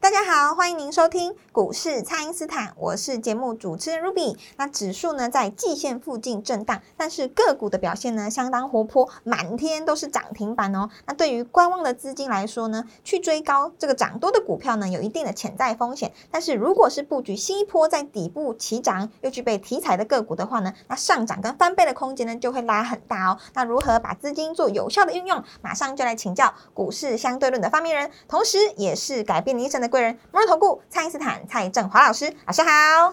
大家好，欢迎您收听股市蔡因斯坦，我是节目主持人 Ruby。那指数呢在季线附近震荡，但是个股的表现呢相当活泼，满天都是涨停板哦。那对于观望的资金来说呢，去追高这个涨多的股票呢，有一定的潜在风险。但是如果是布局新一波在底部起涨又具备题材的个股的话呢，那上涨跟翻倍的空间呢就会拉很大哦。那如何把资金做有效的运用？马上就来请教股市相对论的发明人，同时也是改变你一生的贵人——摩尔投顾蔡英斯坦蔡振华老师，老师好。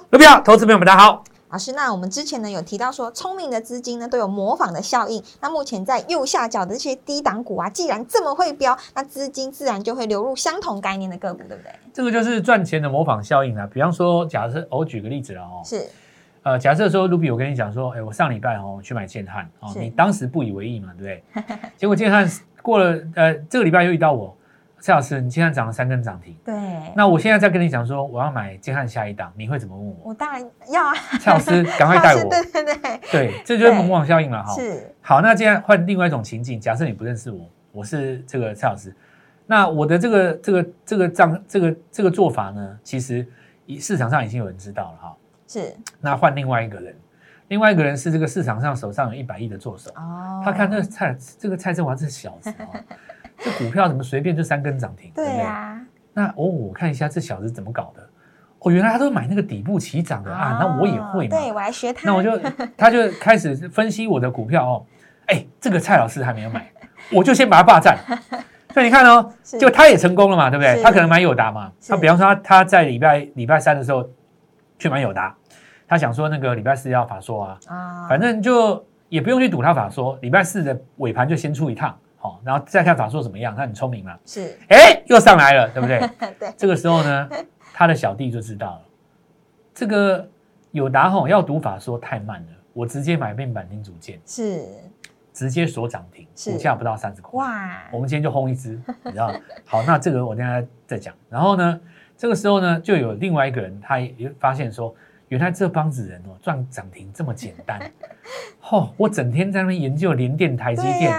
卢比好，投资朋友们大家好。老师，那我们之前呢有提到说，聪明的资金呢都有模仿的效应。那目前在右下角的这些低档股啊，既然这么会飙，那资金自然就会流入相同概念的个股，对不对？这个就是赚钱的模仿效应啊。比方说，假设我举个例子了哦，是，呃，假设说卢比，我跟你讲说，哎，我上礼拜哦去买建汉哦，你当时不以为意嘛，对不对？结果建汉过了呃这个礼拜又遇到我，蔡老师，你今天涨了三根涨停，对。那我现在再跟你讲说我要买建汉下一档，你会怎么问我？我当然要啊，蔡老师，赶快带我。对对对，对，这就是模仿效应了哈。是好，那现在换另外一种情景，假设你不认识我，我是这个蔡老师，那我的这个这个这个账这个这个做法呢，其实以市场上已经有人知道了哈。是那换另外一个人，另外一个人是这个市场上手上有一百亿的做手，哦，他看这个蔡这个蔡振华这小子哦，这股票怎么随便就三根涨停，对不对？对啊，那哦，我看一下这小子怎么搞的，哦，原来他都买那个底部起涨的啊，那我也会嘛，对我来学他，那我就他就开始分析我的股票哦，哎，这个蔡老师还没有买，我就先把他霸占。所以你看哦，是就他也成功了嘛，对不对？他可能买友达嘛，他比方说他他在礼拜礼拜三的时候去买友达，他想说那个礼拜四要法说啊，啊反正就也不用去赌他法说，礼拜四的尾盘就先出一趟，好，然后再看法硕怎么样，他很聪明嘛，是哎，又上来了，对不对？对这个时候呢，他的小弟就知道了，这个友达吼要读法说太慢了，我直接买面板零组件，是直接锁涨停，股价不到三十块。哇，我们今天就轰一只，你知道？好，那这个我等一下再讲。然后呢，这个时候呢，就有另外一个人，他也发现说，原来这帮子人哦，赚涨停这么简单。哦，我整天在那边研究联电、台积电，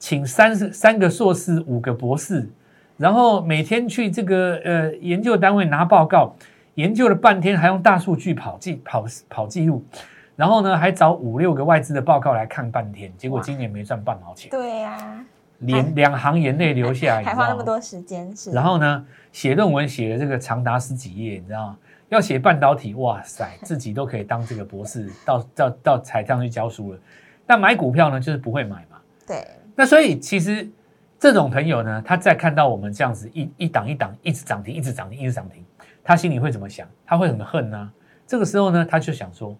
请三十三个硕士、五个博士，然后每天去这个呃研究单位拿报告，研究了半天，还用大数据跑记跑跑记录，然后呢还找五六个外资的报告来看半天，结果今年没赚半毛钱，对呀，连两行眼泪流下来，你 还？花那么多时间，是，然后呢，写论文写了这个长达十几页，你知道吗？要写半导体，哇塞，自己都可以当这个博士，到到到台上去教书了。但买股票呢，就是不会买嘛。对，那所以其实这种朋友呢，他在看到我们这样子一一档一档一直涨停，一直涨停，一直涨停，他心里会怎么想？他会很恨呢、这个时候呢，他就想说，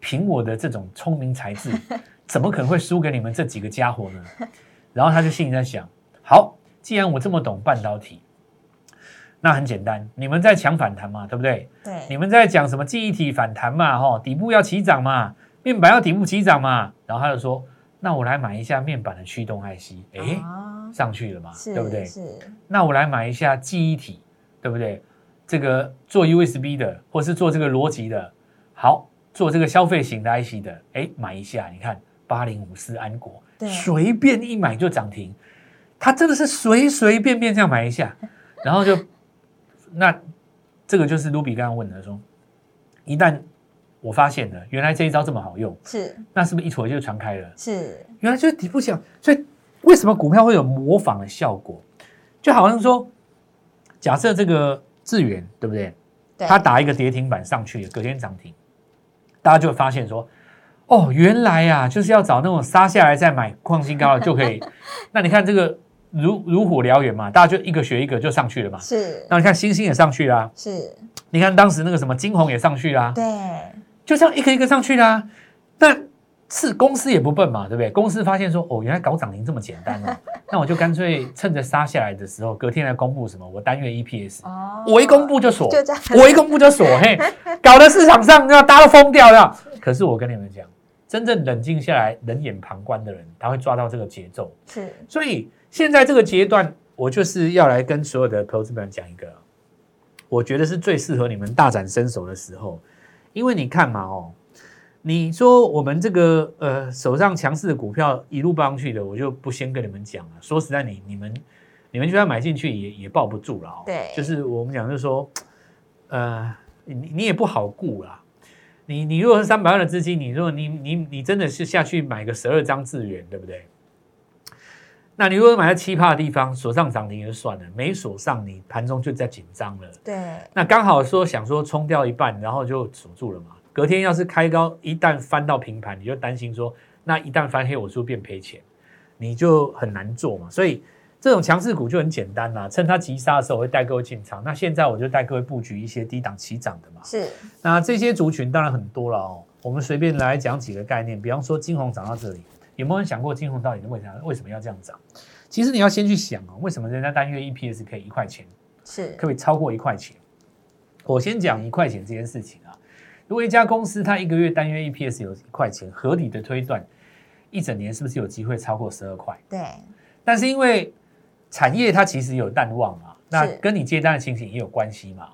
凭我的这种聪明才智，怎么可能会输给你们这几个家伙呢？然后他就心里在想，好，既然我这么懂半导体，那很简单，你们在抢反弹嘛，对不对？对你，们在讲什么记忆体反弹嘛，哈，底部要起涨嘛，面板要底部起涨嘛，然后他就说，那我来买一下面板的驱动 IC，哎，啊上去了嘛，是，对不对？是，那我来买一下记忆体，对不对？这个做 USB 的，或是做这个逻辑的，好，做这个消费型的 IC 的，哎，买一下，你看八零五四安国，对随便一买就涨停，他真的是随随便便这样买一下，然后就那这个就是卢比刚刚问的说，一旦我发现了原来这一招这么好用，是，那是不是一坨就传开了？是，原来就是底部讲，所以为什么股票会有模仿的效果？就好像说，假设这个智源对不对？对，它打一个跌停板上去，隔天涨停，大家就会发现说，哦，原来呀、就是要找那种杀下来再买创新高的就可以。那你看这个如如火燎原嘛，大家就一个学一个就上去了嘛。是，那你看星星也上去啦、是，你看当时那个什么金红也上去啦、对，就这样一个一个上去啦、那是公司也不笨嘛，对不对？公司发现说，哦，原来搞涨停这么简单哦，那我就干脆趁着杀下来的时候，隔天来公布什么，我单月 EPS，哦。我一公布就锁，我一公布就锁，嘿，搞得市场上要大家都疯掉了。可是我跟你们讲，真正冷静下来、冷眼旁观的人，他会抓到这个节奏。是。所以现在这个阶段，我就是要来跟所有的投资人讲一个，我觉得是最适合你们大展身手的时候，因为你看嘛，哦，你说我们这个呃手上强势的股票一路报上去的，我就不先跟你们讲了。说实在你，你们你们就算买进去也也抱不住了哦。对就是我们讲就是说，呃，你你也不好顾啦。你你如果是三百万的资金，你如果你你你真的是下去买个十二张智元，对不对？那你如果买在七趴的地方，锁上涨停就算了，没锁上，你盘中就在紧张了。对那刚好说想说冲掉一半，然后就锁住了嘛。隔天要是开高，一旦翻到平盘，你就担心说，那一旦翻黑，我是不是变赔钱？你就很难做嘛。所以这种强势股就很简单啦，趁它急杀的时候，我会带各位进场。那现在我就带各位布局一些低档起涨的嘛。是那这些族群当然很多了哦，我们随便来讲几个概念，比方说金红涨到这里，有没有人想过金红到底为啥为什么要这样涨？其实你要先去想哦，为什么人家单月 EPS 可以一块钱？是可以超过一块钱？我先讲一块钱这件事情啊。如果一家公司它一个月单月 EPS 有一块钱，合理的推断，一整年是不是有机会超过十二块？对但是因为产业它其实有淡旺嘛，那跟你接单的情形也有关系嘛。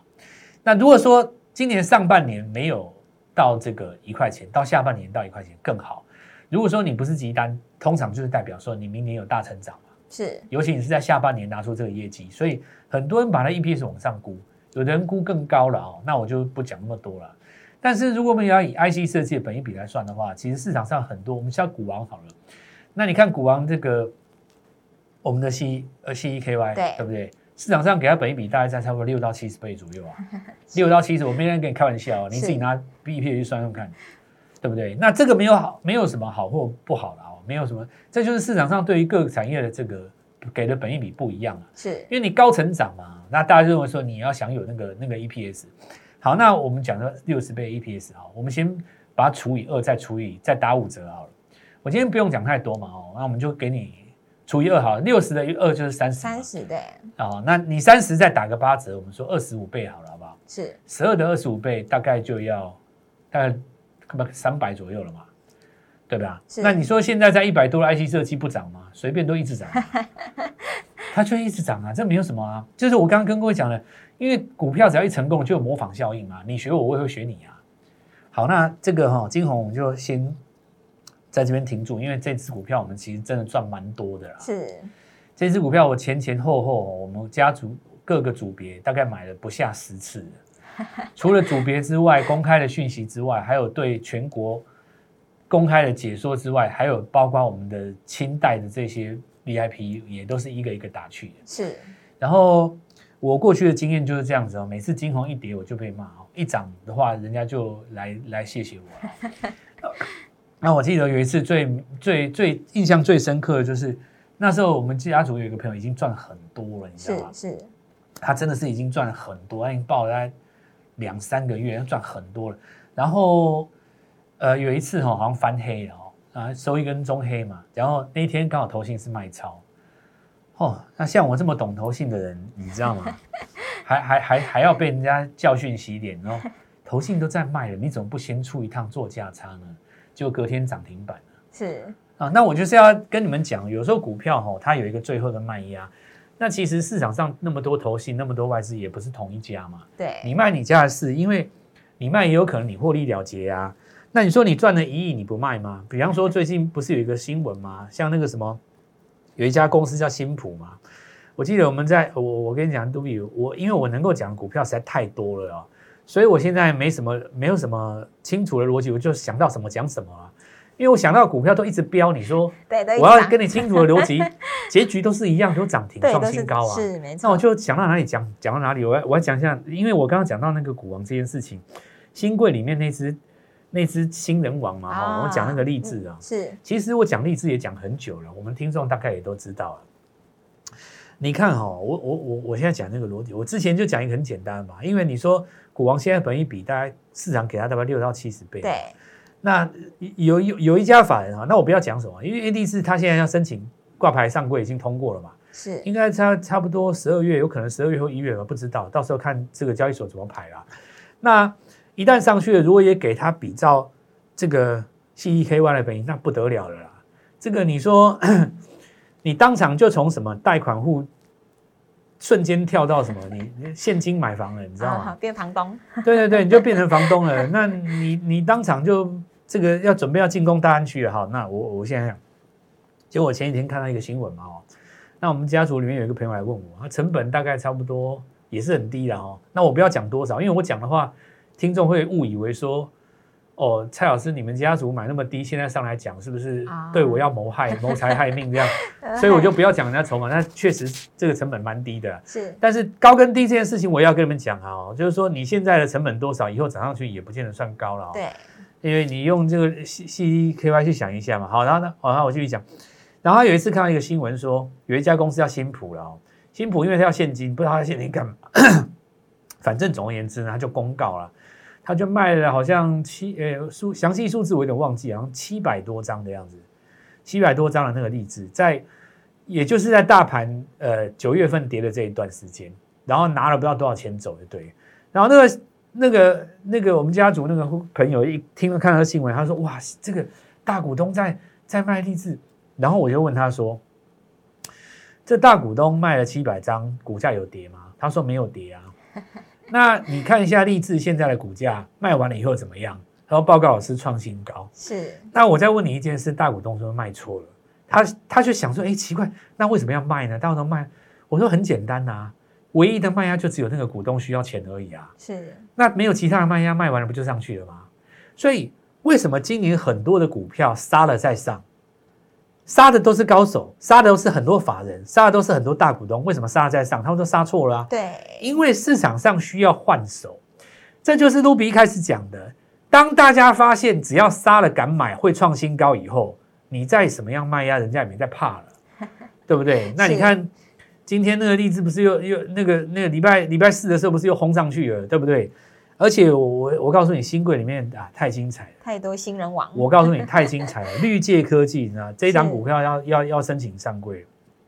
那如果说今年上半年没有到这个一块钱，到下半年到一块钱更好。如果说你不是急单，通常就是代表说你明年有大成长嘛。是。尤其你是在下半年拿出这个业绩，所以很多人把它 EPS 往上估，有的人估更高了哦，那我就不讲那么多了。但是如果我们要以 IC 设计的本益比来算的话，其实市场上很多，我们像股王好了，那你看股王这个我们的 C 呃 CEKY 对。对不对？市场上给它本益比大概在差不多六到七十倍左右啊，六到七十，我没人跟你开玩笑哦，你自己拿 BEP 去算算看，对不对？那这个没有好，没有什么好或不好了哦，没有什么，这就是市场上对于各个产业的这个给的本益比不一样啊。是因为你高成长嘛，那大家认为说你要享有那个那个 EPS。好，那我们讲的六十倍 EPS 啊，我们先把它除以二，再除以再打五折好了。我今天不用讲太多嘛哦，那我们就给你除以二好了，六十的二就是三十。三十对哦，那你三十再打个八折，我们说二十五倍好了，好不好？是十二的二十五倍大概就要大概不三百左右了嘛，对吧？那你说现在在一百多的 IC 设计不涨吗？随便都一直涨啊，它就一直涨啊，这没有什么啊。就是我刚刚跟各位讲的，因为股票只要一成功就有模仿效应嘛，你学我，我也会学你啊。好，那这个哈、金红我们就先在这边停住，因为这只股票我们其实真的赚蛮多的啦。是这只股票我前前后后，我们家族各个组别大概买了不下十次了 除了组别之外，公开的讯息之外，还有对全国公开的解说之外，还有包括我们的清代的这些 VIP 也都是一个一个打去的。是然后我过去的经验就是这样子哦，每次金红一跌我就被骂哦，一涨的话人家就来来谢谢我了。那我记得有一次最最最印象最深刻的就是那时候我们家族有一个朋友已经赚很多了，你知道吗？是是他真的是已经赚了很多，他已经报了大概两三个月要，赚很多了。然后呃有一次哈、好像翻黑了哦，啊收一根中黑嘛，然后那一天刚好投信是卖超，哦，那像我这么懂投信的人，你知道吗？还还还还要被人家教训洗脸哦，投信都在卖了，你怎么不先出一趟做价差呢？就隔天涨停板了。是啊，那我就是要跟你们讲，有时候股票哈、它有一个最后的卖压。那其实市场上那么多投信，那么多外资，也不是同一家嘛。对你卖你家的事，因为你卖也有可能你获利了结啊。那你说你赚了一亿，你不卖吗？比方说最近不是有一个新闻吗？像那个什么，有一家公司叫新普嘛。我记得我们在我我跟你讲，杜比，我因为我能够讲股票实在太多了哦，所以我现在没什么没有什么清楚的逻辑，我就想到什么讲什么啊。因为我想到股票都一直飙，你说我要跟你清楚的逻辑，结局都是一样，都涨停创新高啊。是没错，那我就讲到哪里讲讲到哪里，我要我要讲一下，因为我刚刚讲到那个股王这件事情，新贵里面那只那只新人王嘛，哈、啊我讲那个励志啊，是。其实我讲励志也讲很久了，我们听众大概也都知道了。你看哈、我我我我现在讲那个逻辑，我之前就讲一个很简单嘛，因为你说股王现在本一比大概市场给他大概六到七十倍，对那有有有一家法人啊，那我不要讲什么，因为 A D 是他现在要申请挂牌上柜已经通过了嘛，是应该差差不多十二月，有可能十二月或一月吧，不知道，到时候看这个交易所怎么排啦。那一旦上去了，如果也给他比照这个 C E K Y 的本益，那不得了了啦。这个你说，你当场就从什么贷款户瞬间跳到什么，你你现金买房了，你知道吗？啊变房东，对对对，你就变成房东了。那你你当场就这个要准备要进攻大安区了哈。那我我现在想，结果我前几天看到一个新闻嘛哦，那我们家族里面有一个朋友来问我，他成本大概差不多也是很低的哦。那我不要讲多少，因为我讲的话，听众会误以为说，哦，蔡老师你们家族买那么低，现在上来讲是不是啊对我要谋害、谋财害命这样？所以我就不要讲人家筹码，那确实这个成本蛮低的。是但是高跟低这件事情，我也要跟你们讲啊哦，就是说你现在的成本多少，以后涨上去也不见得算高了哦。对，因为你用这个 C C K Y 去想一下嘛。好，然后呢，好，那我继续讲。然后他有一次看到一个新闻说，有一家公司叫新普了哦，新普因为他要现金，不知道他现金干嘛，反正总而言之呢，他就公告了，他就卖了好像七呃数详细数字我有点忘记，好像七百多张的样子，七百多张的那个例子，在也就是在大盘呃九月份跌的这一段时间，然后拿了不知道多少钱走的，对，然后那个那个那个我们家族那个朋友一听了看到新闻，他说哇，这个大股东在在卖励志，然后我就问他说，这大股东卖了七百张，股价有跌吗？他说没有跌啊。那你看一下励志现在的股价卖完了以后怎么样？他说报告老师创新高。是那我再问你一件事，大股东说卖错了，他他就想说，哎，奇怪，那为什么要卖呢？大股东卖，我说很简单呐、啊唯一的卖压就只有那个股东需要钱而已啊。是那没有其他的卖压，卖完了不就上去了吗？所以为什么今年很多的股票杀了再上，杀的都是高手，杀的都是很多法人，杀的都是很多大股东，为什么杀了再上？他们都杀错了啊。对，因为市场上需要换手，这就是卢比一开始讲的。当大家发现只要杀了敢买会创新高以后，你再什么样卖压，人家也没在怕了，对不对？那你看今天那个荔枝不是又又那个那个礼拜礼拜四的时候不是又轰上去了，对不对？而且我我我告诉你，新贵里面啊太精彩了。太多新人王，我告诉你，太精彩了！绿界科技呢，这一档股票要要要申请上柜，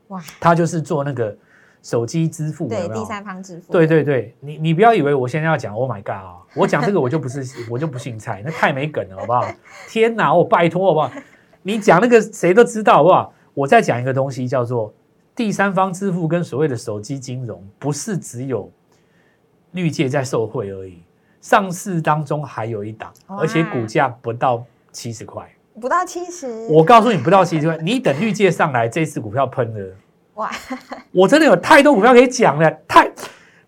哇，它就是做那个手机支付，对第三方支付，对对对，你你不要以为我现在要讲 Oh my God 啊，我讲这个我就不是 我就不姓蔡，那太没梗了，好不好？天哪，我拜托好不好？你讲那个谁都知道好不好？我再讲一个东西叫做第三方支付跟所谓的手机金融，不是只有绿界在受贿而已，上市当中还有一档，而且股价不到七十块。不到七十，我告诉你，不到七十块，你等绿界上来，这次股票喷了。哇，我真的有太多股票可以讲了，太，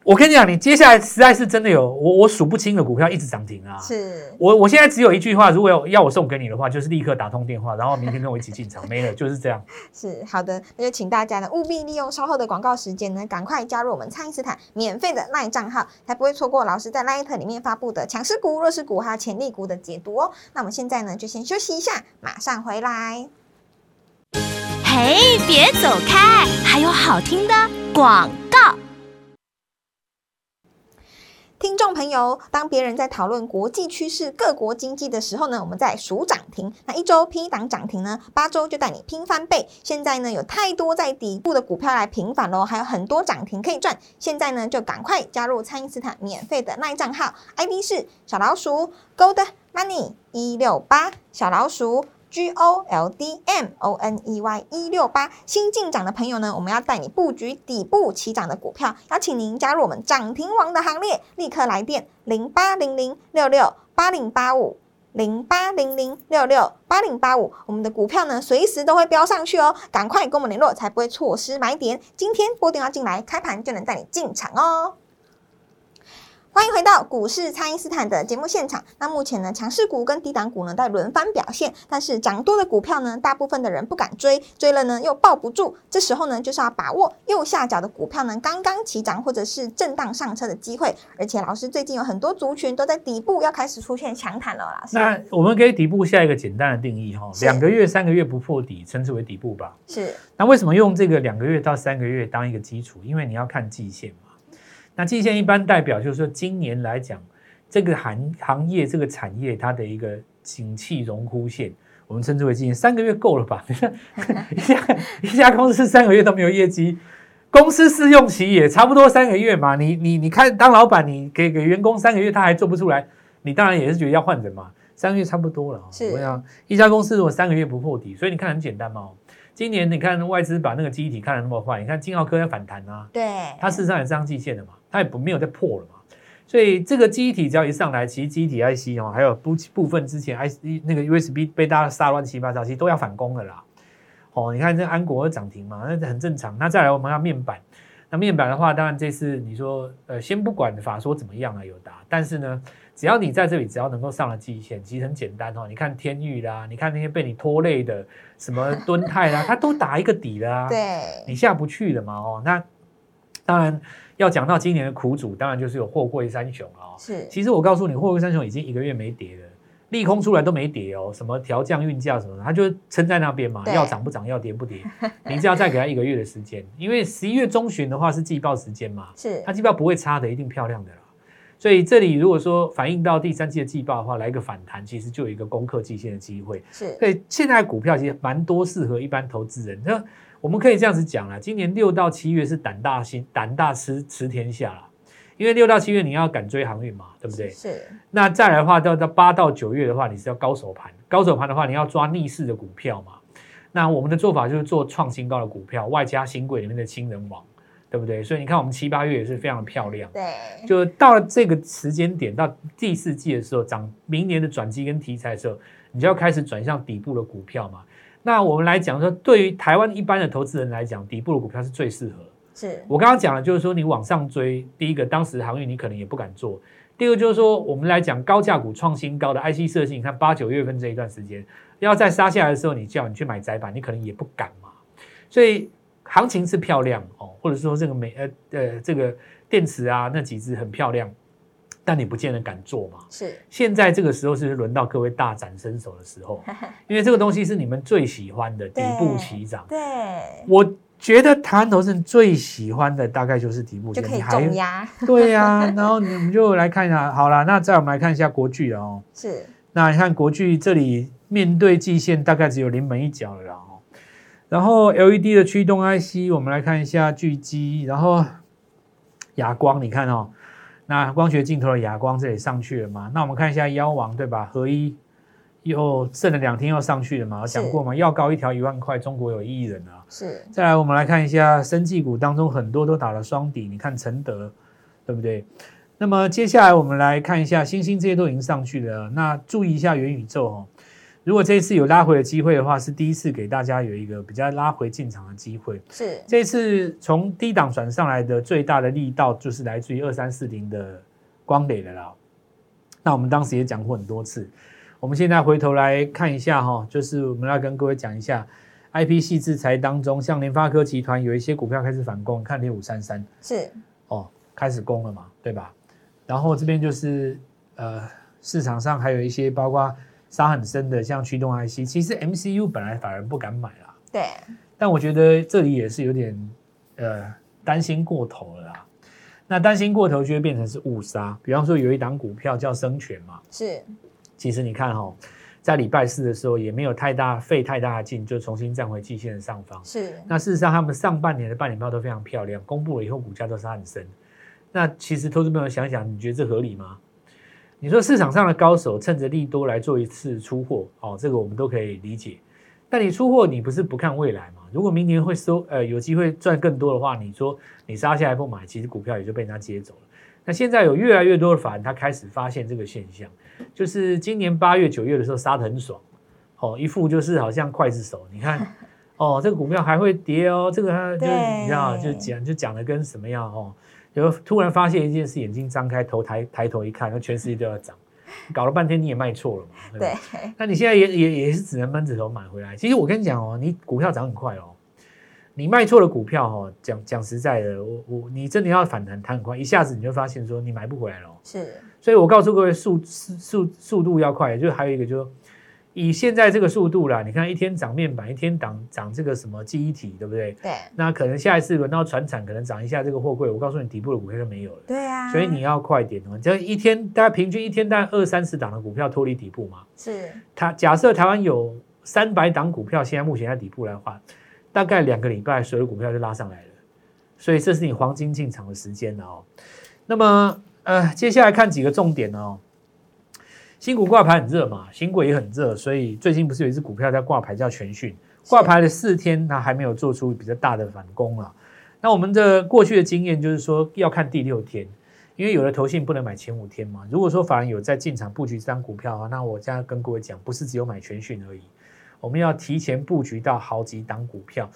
我跟你讲，你接下来实在是真的有我我数不清的股票一直涨停啊。是我我现在只有一句话，如果要要我送给你的话，就是立刻打通电话，然后明天跟我一起进场，没了，就是这样。是好的，那就请大家呢务必利用稍后的广告时间呢，赶快加入我们蔡因斯坦免费的 LINE 账号，才不会错过老师在 LINE 里面发布的强势股、弱势股还有潜力股的解读哦。那我们现在呢就先休息一下，马上回来。嘿，别走开，还有好听的广听众朋友，当别人在讨论国际趋势、各国经济的时候呢，我们在数涨停。那一周拼一档涨停呢，八周就带你拼翻倍。现在呢，有太多在底部的股票来平反喽，还有很多涨停可以赚。现在呢，就赶快加入蔡因斯坦免费的赖账号，ID 是小老鼠 Gold Money 一六八，小老鼠。G O L D M O N E Y 一六八新进涨的朋友呢，我们要带你布局底部起涨的股票，邀请您加入我们涨停王的行列，立刻来电零八零零六六八零八五零八零零六六八零八五，我们的股票呢随时都会飙上去哦，赶快跟我们联络，才不会错失买点。今天拨电话进来，开盘就能带你进场哦。欢迎回到股市，蔡因斯坦的节目现场。那目前呢，强势股跟低档股呢在轮番表现，但是涨多的股票呢，大部分的人不敢追，追了呢又抱不住。这时候呢，就是要把握右下角的股票呢刚刚起涨或者是震荡上车的机会。而且老师最近有很多族群都在底部要开始出现强弹了，老师。那我们给底部下一个简单的定义哈，是两个月、三个月不破底，称之为底部吧。是那为什么用这个两个月到三个月当一个基础？因为你要看季线嘛。那季线一般代表就是说，今年来讲，这个行行业、这个产业它的一个景气荣枯线，我们称之为季线，三个月够了吧？一家一家公司三个月都没有业绩，公司试用期也差不多三个月嘛。你你你看，当老板你给给员工三个月他还做不出来，你当然也是觉得要换人嘛。三个月差不多了，是我想一家公司如果三个月不破底，所以你看很简单嘛。今年你看外资把那个基体看得那么坏，你看金浩科要反弹啊，对，它事实上也是上季线的嘛，它也不没有再破了嘛。所以这个记忆体只要一上来，其实记忆体 IC 哦，还有部部分之前 IC 那个 USB 被大家杀乱七八糟，其实都要反攻的啦。哦，你看这安国涨停嘛，那很正常。那再来我们要面板，那面板的话，当然这次你说呃，先不管法说怎么样啊，有答，但是呢，只要你在这里，只要能够上了季线，其实很简单哦。你看天域啦，你看那些被你拖累的什么敦泰啦，它都打一个底啦啊。对，你下不去的嘛哦。那当然要讲到今年的苦主，当然就是有货柜三雄哦。是，其实我告诉你，货柜三雄已经一个月没跌了，利空出来都没跌哦，什么调降运价什么的，它就撑在那边嘛，要涨不涨，要跌不跌，你只要再给它一个月的时间，因为十一月中旬的话是季报时间嘛，是它季报不会差的，一定漂亮的啦。所以这里如果说反映到第三季的季报的话，来一个反弹，其实就有一个攻克季线的机会。是，所以现在股票其实蛮多适合一般投资人。那我们可以这样子讲啦，今年六到七月是胆大心胆大吃吃天下啦，因为六到七月你要赶追航运嘛，对不对？是，那再来的话，到到八到九月的话，你是要高手盘，高手盘的话，你要抓逆势的股票嘛。那我们的做法就是做创新高的股票，外加新贵里面的亲人王，对不对？所以你看我们七八月也是非常的漂亮。对，就到了这个时间点，到第四季的时候，涨明年的转机跟题材的时候，你就要开始转向底部的股票嘛。那我们来讲说，对于台湾一般的投资人来讲，底部的股票是最适合。是，我刚刚讲了，就是说你往上追，第一个当时航运你可能也不敢做，第二个就是说我们来讲高价股创新高的 IC 设计，你看八九月份这一段时间，要再杀下来的时候，你叫你去买窄板，你可能也不敢嘛。所以行情是漂亮哦，或者说这个美呃呃这个电池啊那几只很漂亮，但你不见得敢做嘛。是，现在这个时候是轮到各位大展身手的时候，因为这个东西是你们最喜欢的底部起涨。对，我觉得台湾投资人最喜欢的大概就是底部起涨，就可以重压，对呀、然后你们就来看一下，好了，那再我们来看一下国巨了哦。是，那你看国巨这里面对季线大概只有临门一脚了啦哦。然后 LED 的驱动 IC，我们来看一下巨基，然后哑光，你看哦，那光学镜头的哑光这里上去了嘛？那我们看一下妖王对吧？合一又剩了两天又上去了嘛？我讲过嘛，药高一条一万块，中国有一亿人啊。是，再来，我们来看一下生技股当中很多都打了双底，你看承德，对不对？那么接下来我们来看一下星星这些都已经上去了，那注意一下元宇宙哦。如果这一次有拉回的机会的话，是第一次给大家有一个比较拉回进场的机会。是，这次从低档转上来的最大的力道就是来自于二三四零的光磊的啦。那我们当时也讲过很多次，我们现在回头来看一下哈，就是我们要跟各位讲一下 IP 系制裁当中，像联发科集团有一些股票开始反攻，看六五三三是，哦，开始攻了嘛，对吧？然后这边就是呃市场上还有一些包括杀很深的，像驱动 IC，其实 MCU 本来反而不敢买啦。对，但我觉得这里也是有点呃担心过头了啦。那担心过头就会变成是误杀。比方说有一档股票叫生权嘛，是，其实你看哈、哦，在礼拜四的时候也没有太大费太大的劲，就重新站回季线的上方。是，那事实上他们上半年的半年报都非常漂亮，公布了以后股价都是很深。那其实投资朋友想想，你觉得这合理吗？你说市场上的高手趁着利多来做一次出货，哦，这个我们都可以理解。但你出货，你不是不看未来吗？如果明年会收，呃，有机会赚更多的话，你说你杀下来不买，其实股票也就被人家接走了。那现在有越来越多的法人，他开始发现这个现象，就是今年八月、九月的时候杀得很爽，哦，一副就是好像刽子手，你看，哦，这个股票还会跌哦，这个它就对你知道，就讲就讲的跟什么样哦，就突然发现一件事，眼睛张开，头抬抬头一看，那全世界都要涨，搞了半天你也卖错了嘛，对？对，那你现在也也也是只能闷着头买回来。其实我跟你讲哦，你股票涨很快哦，你卖错了股票哦，讲讲实在的，我我你真的要反弹，弹很快，一下子你就发现说你买不回来了哦。是，所以我告诉各位速速速速度要快，就是还有一个就是以现在这个速度啦，你看一天涨面板，一天涨涨这个什么记忆体，对不对？对那可能下一次轮到船产，可能涨一下这个货柜，我告诉你，底部的股票就没有了。对啊，所以你要快点哦，这一天大概平均一天大概二三十档的股票脱离底部嘛。是它假设台湾有三百档股票，现在目前在底部来的话，大概两个礼拜所有股票就拉上来了，所以这是你黄金进场的时间了哦。那么呃，接下来看几个重点哦。新股挂牌很热嘛，新股也很热，所以最近不是有一只股票在挂牌叫全讯，挂牌了四天，它还没有做出比较大的反攻啊。那我们的过去的经验就是说，要看第六天，因为有的投信不能买前五天嘛。如果说法人有在进场布局这张股票啊，那我现在跟各位讲，不是只有买全讯而已，我们要提前布局到好几档股票。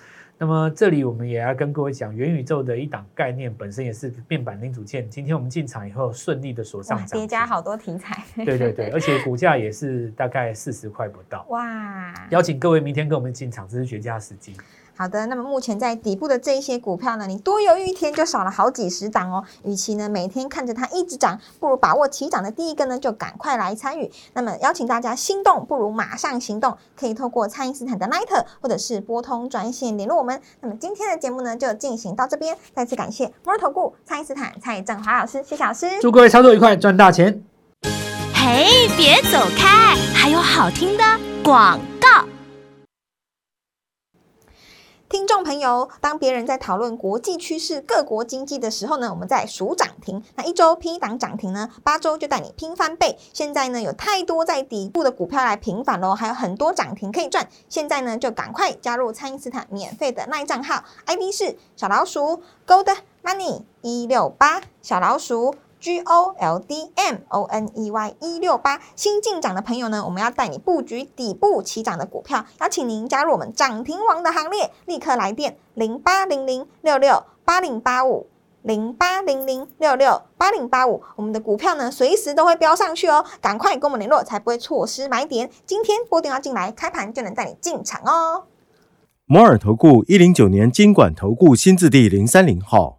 那么这里我们也要跟各位讲，元宇宙的一档概念本身也是面板零组件。今天我们进场以后，顺利的锁上哇，涨，叠加好多题材，对对对，而且股价也是大概四十块不到。哇，邀请各位明天跟我们进场，这是绝佳时机。好的，那么目前在底部的这一些股票呢，你多犹豫一天就少了好几十档哦。与其呢每天看着它一直涨，不如把握起涨的第一个呢，就赶快来参与。那么邀请大家心动不如马上行动，可以透过蔡因斯坦的 Line 或者是拨通专线联络我们。那么今天的节目呢就进行到这边，再次感谢摩尔投顾蔡因斯坦蔡振华老师，谢谢老师。祝各位操作愉快，赚大钱！嘿，别走开，还有好听的广听众朋友，当别人在讨论国际趋势、各国经济的时候呢，我们在数涨停。那一周拼一档涨停呢，八周就带你拼翻倍。现在呢，有太多在底部的股票来平反喽，还有很多涨停可以赚。现在呢，就赶快加入蔡因斯坦免费的耐账号，ID 是小老鼠 Gold Money 一六八，小老鼠。G O L D M O N E Y 一六八新进涨的朋友呢，我们要带你布局底部起涨的股票，邀请您加入我们涨停王的行列，立刻来电零八零零六六八零八五零八零零六六八零八五，我们的股票呢随时都会飙上去哦，赶快跟我们联络，才不会错失买点。今天拨电话进来，开盘就能带你进场哦。摩尔投顾一零九年经管投顾新字第零三零号。